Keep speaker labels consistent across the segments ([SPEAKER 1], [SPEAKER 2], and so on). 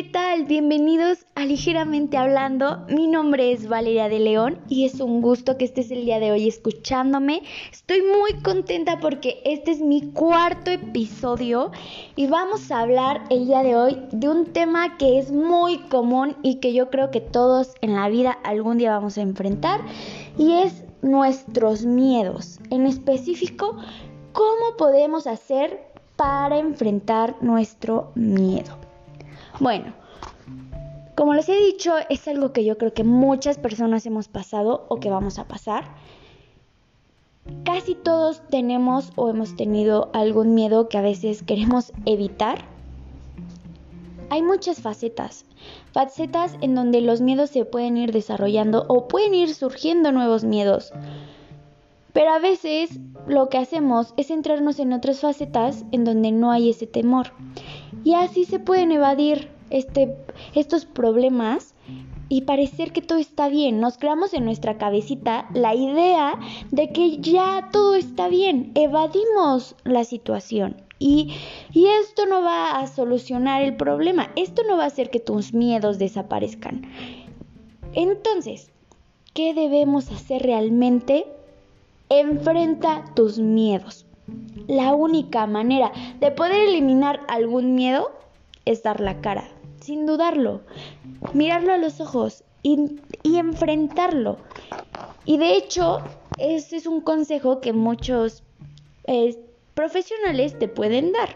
[SPEAKER 1] ¿qué tal? Bienvenidos a Ligeramente Hablando. Mi nombre es Valeria de León y es un gusto que estés el día de hoy escuchándome. Estoy muy contenta porque este es mi cuarto episodio y vamos a hablar el día de hoy de un tema que es muy común y que yo creo que todos en la vida algún día vamos a enfrentar y es nuestros miedos. En específico, ¿cómo podemos hacer para enfrentar nuestro miedo? Bueno, como les he dicho, es algo que yo creo que muchas personas hemos pasado o que vamos a pasar. Casi todos tenemos o hemos tenido algún miedo que a veces queremos evitar. Hay muchas facetas, facetas en donde los miedos se pueden ir desarrollando o pueden ir surgiendo nuevos miedos. Pero a veces lo que hacemos es centrarnos en otras facetas en donde no hay ese temor. Y así se pueden evadir este, estos problemas y parecer que todo está bien. Nos creamos en nuestra cabecita la idea de que ya todo está bien. Evadimos la situación. Y, y, esto no va a solucionar el problema. Esto no va a hacer que tus miedos desaparezcan. Entonces, ¿qué debemos hacer realmente? Enfrenta tus miedos. La única manera de poder eliminar algún miedo es dar la cara, sin dudarlo, mirarlo a los ojos y, enfrentarlo. Y de hecho, ese es un consejo que muchos eh, profesionales te pueden dar.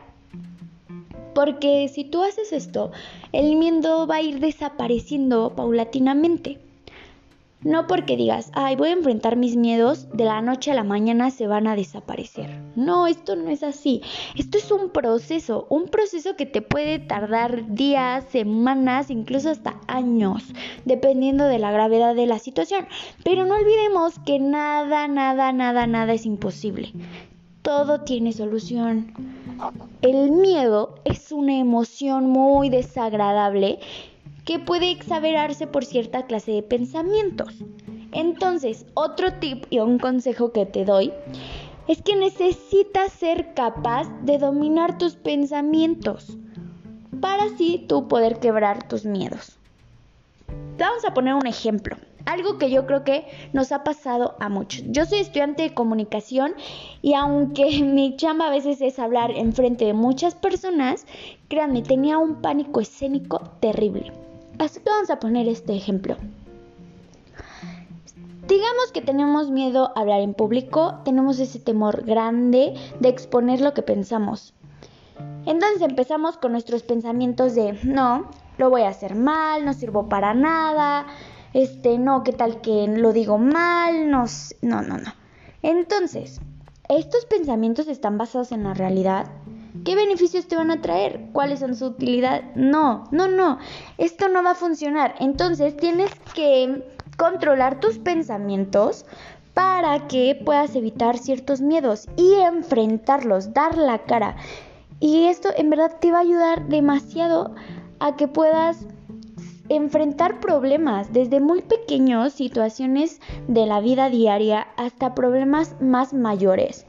[SPEAKER 1] Porque si tú haces esto, el miedo va a ir desapareciendo paulatinamente. No porque digas, ay, voy a enfrentar mis miedos, de la noche a la mañana se van a desaparecer. No, esto no es así. Esto es un proceso, un proceso que te puede tardar días, semanas, incluso hasta años, dependiendo de la gravedad de la situación. Pero no olvidemos que nada, nada, nada, nada es imposible. Todo tiene solución. El miedo es una emoción muy desagradable que puede exagerarse por cierta clase de pensamientos. Entonces, otro tip y un consejo que te doy es que necesitas ser capaz de dominar tus pensamientos para así tú poder quebrar tus miedos. Vamos a poner un ejemplo. Algo que yo creo que nos ha pasado a muchos. Yo soy estudiante de comunicación y aunque mi chamba a veces es hablar enfrente de muchas personas, créanme, tenía un pánico escénico terrible. Así que vamos a poner este ejemplo. Digamos que tenemos miedo a hablar en público, tenemos ese temor grande de exponer lo que pensamos. Entonces empezamos con nuestros pensamientos de, no, lo voy a hacer mal, no sirvo para nada, este, no, qué tal que lo digo mal, no, no, no, no. Entonces, estos pensamientos están basados en la realidad ¿Qué beneficios te van a traer? ¿Cuáles son su utilidad? No, no, no. Esto no va a funcionar. Entonces tienes que controlar tus pensamientos para que puedas evitar ciertos miedos y enfrentarlos, dar la cara. Y esto en verdad te va a ayudar demasiado a que puedas enfrentar problemas desde muy pequeños, situaciones de la vida diaria, hasta problemas más mayores.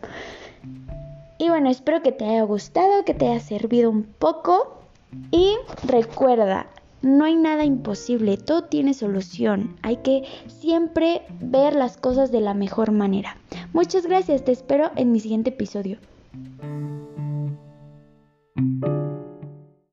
[SPEAKER 1] Y bueno, espero que te haya gustado, que te haya servido un poco. Y recuerda, no hay nada imposible, todo tiene solución. Hay que siempre ver las cosas de la mejor manera. Muchas gracias, te espero en mi siguiente episodio.